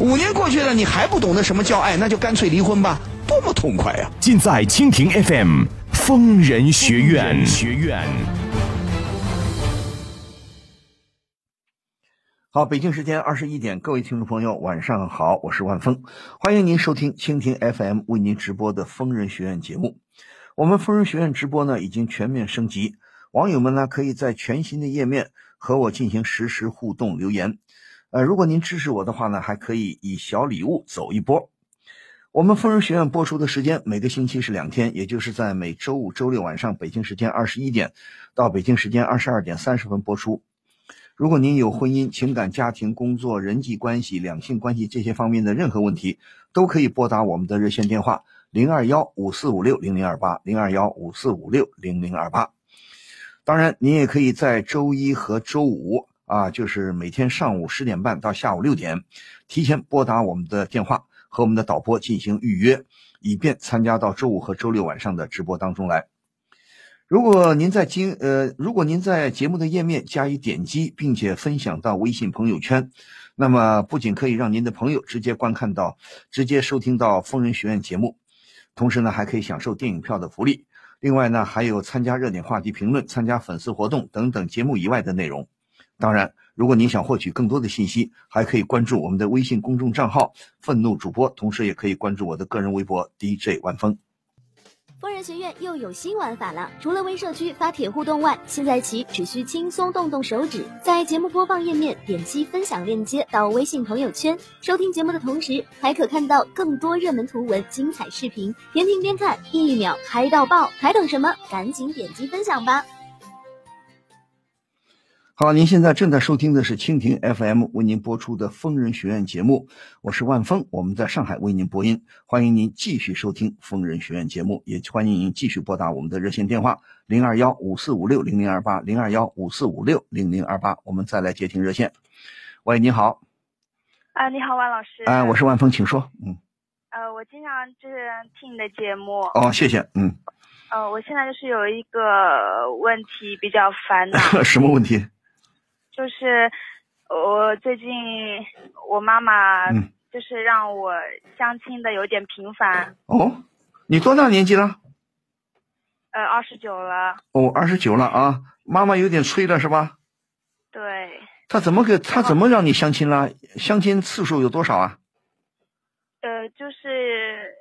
五年过去了，你还不懂得什么叫爱，那就干脆离婚吧，多么痛快呀、尽在蜻蜓 FM 疯人学院。学院。好，北京时间二十一点，各位听众朋友，晚上好，我是万峰，欢迎您收听蜻蜓 FM 为您直播的疯人学院节目。我们疯人学院直播呢已经全面升级，网友们呢可以在全新的页面和我进行实时互动留言。呃，如果您支持我的话呢，还可以以小礼物走一波。我们疯人学院播出的时间每个星期是两天，也就是在每周五、周六晚上北京时间二十一点到北京时间二十二点三十分播出。如果您有婚姻、情感、家庭、工作、人际关系、两性关系这些方面的任何问题，都可以拨打我们的热线电话零二幺五四五六零零二八零二幺五四五六零零二八。当然，您也可以在周一和周五啊，就是每天上午十点半到下午六点，提前拨打我们的电话和我们的导播进行预约，以便参加到周五和周六晚上的直播当中来。如果您在今呃，如果您在节目的页面加以点击，并且分享到微信朋友圈，那么不仅可以让您的朋友直接观看到、直接收听到疯人学院节目，同时呢，还可以享受电影票的福利。另外呢，还有参加热点话题评论、参加粉丝活动等等节目以外的内容。当然，如果您想获取更多的信息，还可以关注我们的微信公众账号“愤怒主播”，同时也可以关注我的个人微博 DJ 万峰。疯人学院又有新玩法了！除了微社区发帖互动外，现在起只需轻松动动手指，在节目播放页面点击分享链接到微信朋友圈，收听节目的同时，还可看到更多热门图文、精彩视频，边听边看，一秒嗨到爆！还等什么？赶紧点击分享吧！好，您现在正在收听的是蜻蜓 FM 为您播出的疯人学院节目，我是万峰，我们在上海为您播音，欢迎您继续收听疯人学院节目，也欢迎您继续拨打我们的热线电话零二幺五四五六零零二八零二幺五四五六零零二八，我们再来接听热线。喂，你好，啊，你好，万老师。哎、我是万峰，请说。嗯，呃，我经常就是听你的节目。哦，谢谢。嗯，呃，我现在就是有一个问题比较烦恼，什么问题？就是我最近我妈妈嗯就是让我相亲的有点频繁。哦，你多大年纪了？呃，二十九了。哦，二十九了啊，妈妈有点催了是吧？对，他怎么给他怎么让你相亲了？相亲次数有多少啊？呃，就是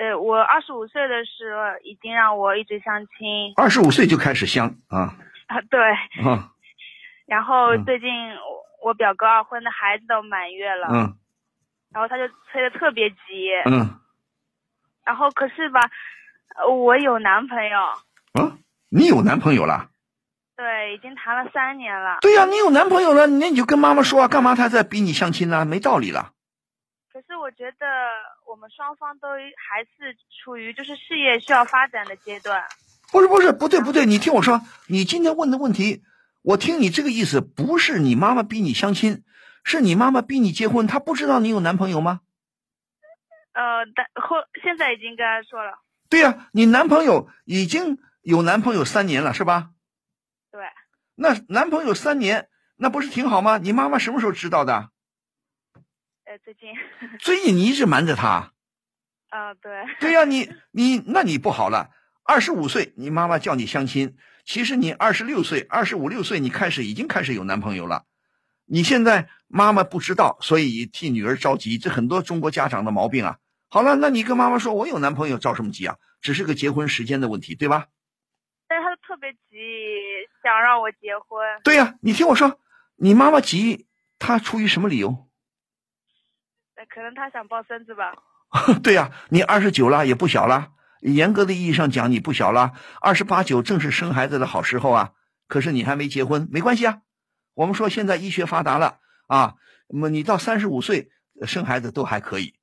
呃，我二十五岁的时候已经让我一直相亲二十五岁就开始相啊啊，对。啊然后嗯最近我我表哥二婚的孩子都满月了，嗯然后他就催得特别急。嗯然后可是吧，呃我有男朋友，啊！你有男朋友了？对，已经谈了三年了。对呀、你有男朋友了，那你就跟妈妈说啊，干嘛他在逼你相亲呢？没道理了。可是我觉得我们双方都还是处于就是事业需要发展的阶段。不是不是，不对不对，你听我说，你今天问的问题，我听你这个意思，不是你妈妈逼你相亲，是你妈妈逼你结婚，她不知道你有男朋友吗？呃，但后现在已经跟她说了，对呀、你男朋友已经有男朋友三年了，是吧？对，那男朋友三年，那不是挺好吗？你妈妈什么时候知道的？呃，最近，最近你一直瞒着她。呃，对，对呀、你你那你不好了。二十五岁，你妈妈叫你相亲，其实你二十六岁、二十五六岁，你开始已经开始有男朋友了。你现在妈妈不知道，所以替女儿着急，这很多中国家长的毛病啊。好了，那你跟妈妈说，我有男朋友，着什么急啊？只是个结婚时间的问题，对吧？但是他特别急，想让我结婚。对呀、你听我说，你妈妈急，她出于什么理由？呃可能她想抱孙子吧。对呀、你二十九了，也不小了，严格的意义上讲，你不小了，二十八九正是生孩子的好时候啊。可是你还没结婚，没关系啊。我们说现在医学发达了啊，那么你到三十五岁生孩子都还可以，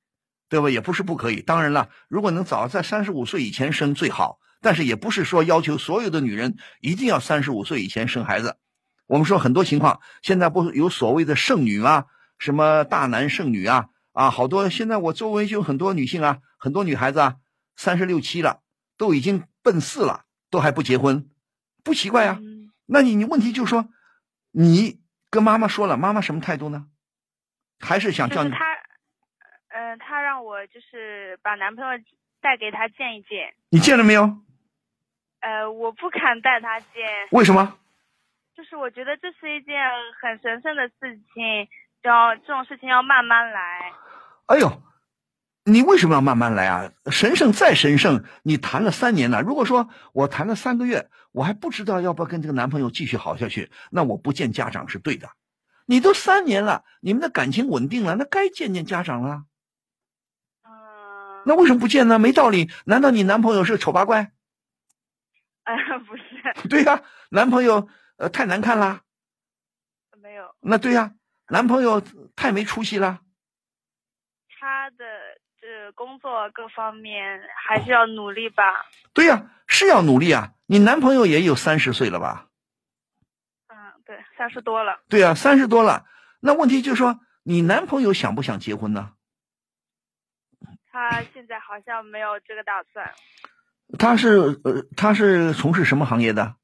对吧？也不是不可以。当然了，如果能早在三十五岁以前生最好，但是也不是说要求所有的女人一定要三十五岁以前生孩子。我们说很多情况，现在不有所谓的剩女吗？什么大男剩女啊？啊，好多现在我周围就有很多女性啊，很多女孩子啊，三十六七了，都已经奔四了，都还不结婚，不奇怪啊。那你你问题就是说，你跟妈妈说了，妈妈什么态度呢？还是想叫你？他，呃，他让我就是把男朋友带给他见一见。你见了没有？呃，我不敢带他见。为什么？就是我觉得这是一件很神圣的事情，要这种事情要慢慢来。哎呦，你为什么要慢慢来啊？神圣再神圣，你谈了三年了。如果说我谈了三个月，我还不知道要不要跟这个男朋友继续好下去，那我不见家长是对的。你都三年了，你们的感情稳定了，那该见见家长了。嗯。那为什么不见呢？没道理。难道你男朋友是丑八怪？啊，不是。对呀，男朋友。呃，太难看啦，没有。那对呀，男朋友太没出息了。他的这工作各方面还是要努力吧。对呀，是要努力啊。你男朋友也有三十岁了吧？嗯，对，三十多了。对啊，三十多了。那问题就是说，你男朋友想不想结婚呢？他现在好像没有这个打算。他是呃，他是从事什么行业的？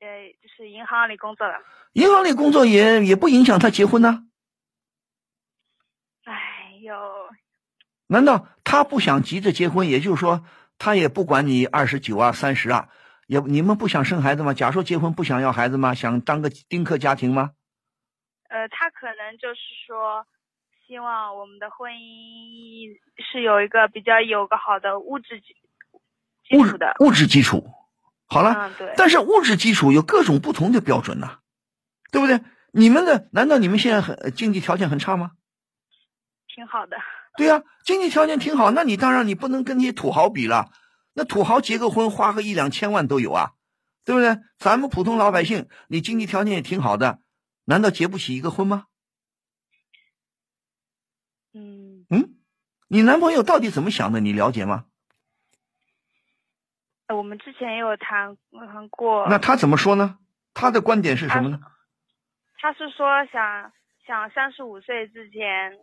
呃，就是银行里工作的。银行里工作也也不影响他结婚呢。哎呦，难道他不想急着结婚？也就是说，他也不管你二十九啊、三十啊，也你们不想生孩子吗？假说结婚不想要孩子吗？想当个丁克家庭吗？呃，他可能就是说，希望我们的婚姻是有一个比较有个好的物质基基础的物质基础。好了，嗯，对。但是物质基础有各种不同的标准呐，对不对？你们的难道你们现在很经济条件很差吗？挺好的。对呀，经济条件挺好，那你当然你不能跟那些土豪比了。那土豪结个婚花个一两千万都有啊，对不对？咱们普通老百姓，你经济条件也挺好的，难道结不起一个婚吗？嗯嗯，你男朋友到底怎么想的？你了解吗？我们之前也有谈谈过。那他怎么说呢？他的观点是什么呢？他是说想想三十五岁之前，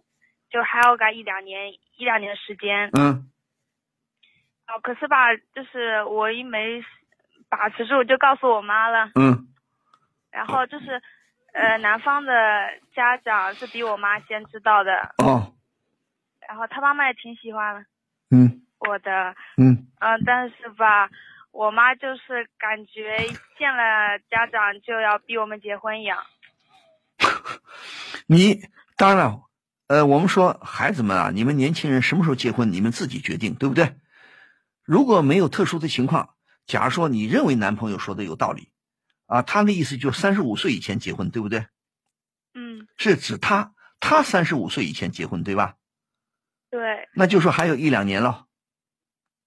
就还要个一两年一两年的时间。嗯。哦，可是吧，就是我一没把持住，就告诉我妈了。嗯。然后就是，呃，男方的家长是比我妈先知道的。哦。然后他妈妈也挺喜欢。嗯。我的，嗯嗯，但是吧，我妈就是感觉见了家长就要逼我们结婚一样。你当然了，呃，我们说孩子们啊，你们年轻人什么时候结婚，你们自己决定，对不对？如果没有特殊的情况，假如说你认为男朋友说的有道理，啊，他的意思就三十五岁以前结婚，对不对？嗯。是指他，他三十五岁以前结婚，对吧？对。那就说还有一两年了。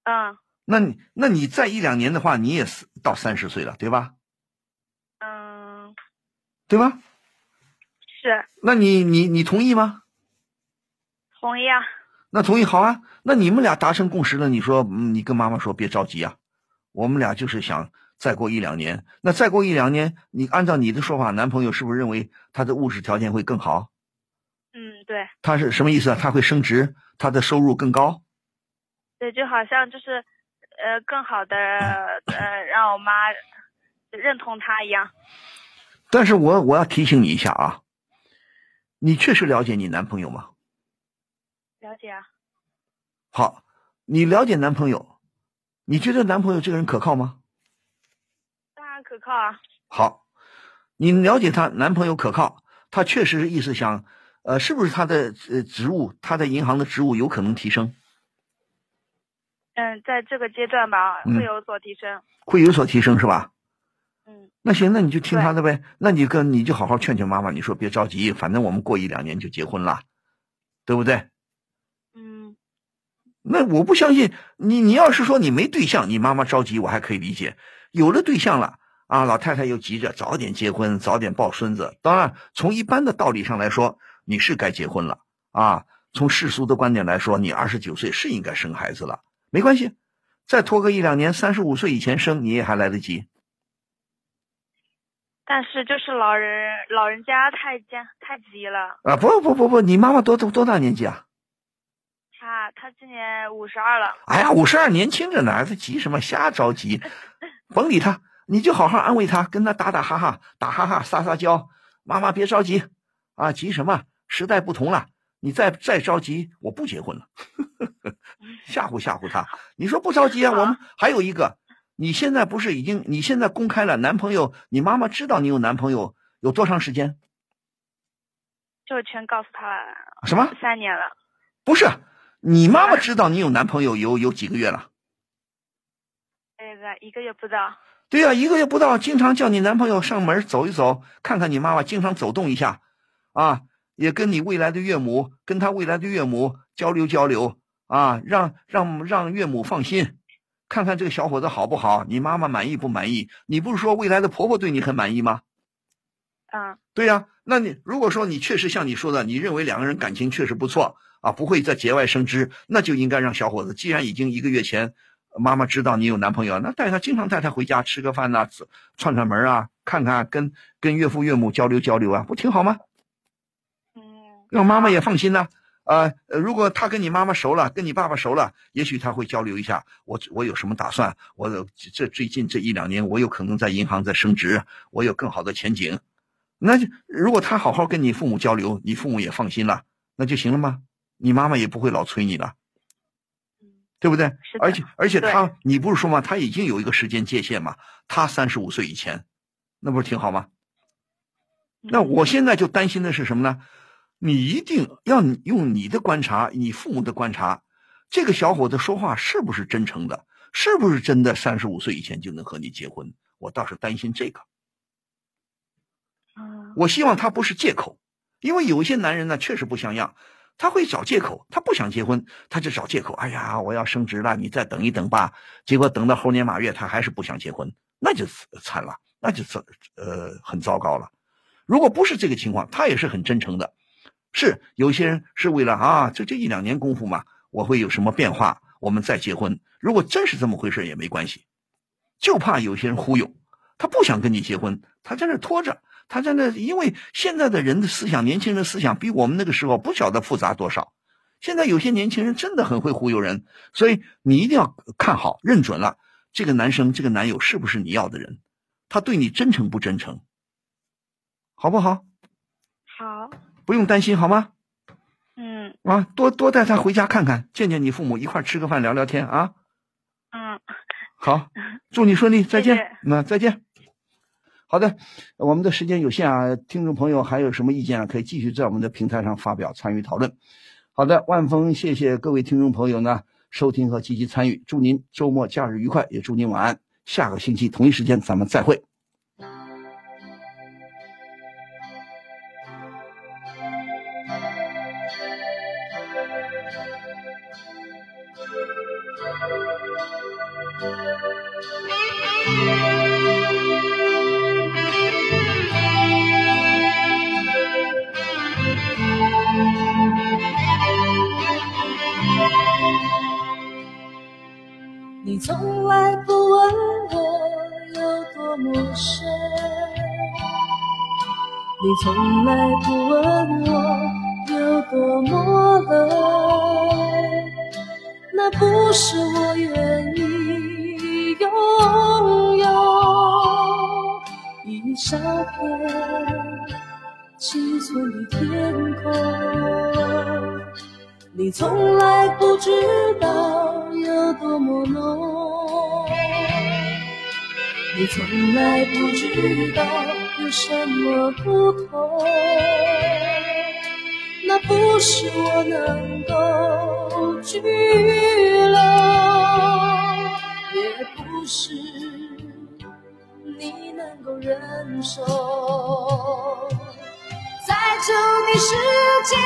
嗯，那你那你再一两年的话，你也是到三十岁了，对吧？嗯，对吧？是。那你你你同意吗？同意啊。那同意好啊。那你们俩达成共识了，你说，你跟妈妈说别着急啊，我们俩就是想再过一两年。那再过一两年，你按照你的说法，男朋友是不是认为他的物质条件会更好？嗯，对。他是什么意思啊？他会升职，他的收入更高。对，就好像就是，呃，更好的呃，让我妈认同他一样。但是我我要提醒你一下啊，你确实了解你男朋友吗？了解啊。好，你了解男朋友，你觉得男朋友这个人可靠吗？当然可靠啊。好，你了解他男朋友可靠，他确实是意思想，呃，是不是他的呃职务，他在银行的职务有可能提升？嗯，在这个阶段吧，会有所提升，会有所提升是吧？嗯，那行，那你就听他的呗。那你跟你就好好劝劝妈妈，你说别着急，反正我们过一两年就结婚了，对不对？嗯，那我不相信你。你要是说你没对象，你妈妈着急，我还可以理解。有了对象了啊，老太太又急着早点结婚，早点抱孙子。当然，从一般的道理上来说，你是该结婚了啊。从世俗的观点来说，你二十九岁是应该生孩子了。没关系，再拖个一两年，三十五岁以前生，你也还来得及。但是就是老人老人家太急太急了啊！不不不不，你妈妈多多多大年纪啊？她她今年五十二了。哎呀，五十二年轻着呢，他急什么？瞎着急，甭理他，你就好好安慰他，跟他打打哈哈，打哈哈，撒撒娇。妈妈别着急啊，急什么？时代不同了，你再再着急，我不结婚了。吓唬吓唬他，你说不着急啊？我们还有一个。你现在不是已经？你现在公开了男朋友？你妈妈知道你有男朋友有多长时间？就全告诉他了。什么？三年了。不是，你妈妈知道你有男朋友有有几个月了？那个一个月不到。对呀，一个月不到，经常叫你男朋友上门走一走，看看你妈妈，经常走动一下，啊，也跟你未来的岳母，跟他未来的岳母交流交流，啊，让让让岳母放心。看看这个小伙子好不好？你妈妈满意不满意？你不是说未来的婆婆对你很满意吗？嗯，对呀。那你如果说你确实像你说的，你认为两个人感情确实不错啊，不会再节外生枝，那就应该让小伙子，既然已经一个月前妈妈知道你有男朋友，那带他经常带他回家吃个饭呐，串串门啊，看看跟跟岳父岳母交流交流啊，不挺好吗？嗯，让妈妈也放心呐。啊，如果他跟你妈妈熟了，跟你爸爸熟了，也许他会交流一下，我我有什么打算？我这最近这一两年，我有可能在银行在升职，我有更好的前景。那就如果他好好跟你父母交流，你父母也放心了，那就行了吗？你妈妈也不会老催你了，对不对？而且而且他，你不是说吗？他已经有一个时间界限嘛？他三十五岁以前，那不是挺好吗？那我现在就担心的是什么呢？你一定要用你的观察，你父母的观察，这个小伙子说话是不是真诚的？是不是真的？三十五岁以前就能和你结婚？我倒是担心这个。我希望他不是借口，因为有一些男人呢，确实不像样，他会找借口，他不想结婚，他就找借口。哎呀，我要升职了，你再等一等吧。结果等到猴年马月，他还是不想结婚，那就惨了，那就糟呃很糟糕了。如果不是这个情况，他也是很真诚的。是有些人是为了啊，这这一两年功夫嘛，我会有什么变化，我们再结婚。如果真是这么回事也没关系，就怕有些人忽悠，他不想跟你结婚，他在那拖着，他在那，因为现在的人的思想，年轻人思想比我们那个时候不晓得复杂多少。现在有些年轻人真的很会忽悠人，所以你一定要看好，认准了这个男生，这个男友是不是你要的人，他对你真诚不真诚，好不好？好。不用担心，好吗？嗯。啊，多多带他回家看看，见见你父母，一块吃个饭，聊聊天啊。嗯。好，祝你顺利，再见。那再见。好的，我们的时间有限啊，听众朋友还有什么意见啊，可以继续在我们的平台上发表，参与讨论。好的，万峰，谢谢各位听众朋友呢收听和积极参与，祝您周末假日愉快，也祝您晚安。下个星期同一时间咱们再会。从来不问我有多么深，你从来不问我有多么冷，那不是我愿意拥有。一小片七寸的天空，你从来不知道。多么浓，你从来不知道有什么不同。那不是我能够拘留，也不是你能够忍受。在这的世界，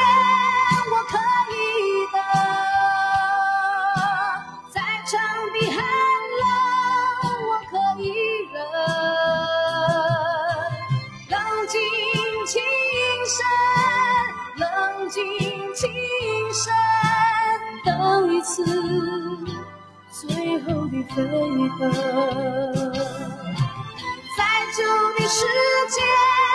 的以后，在旧的世界。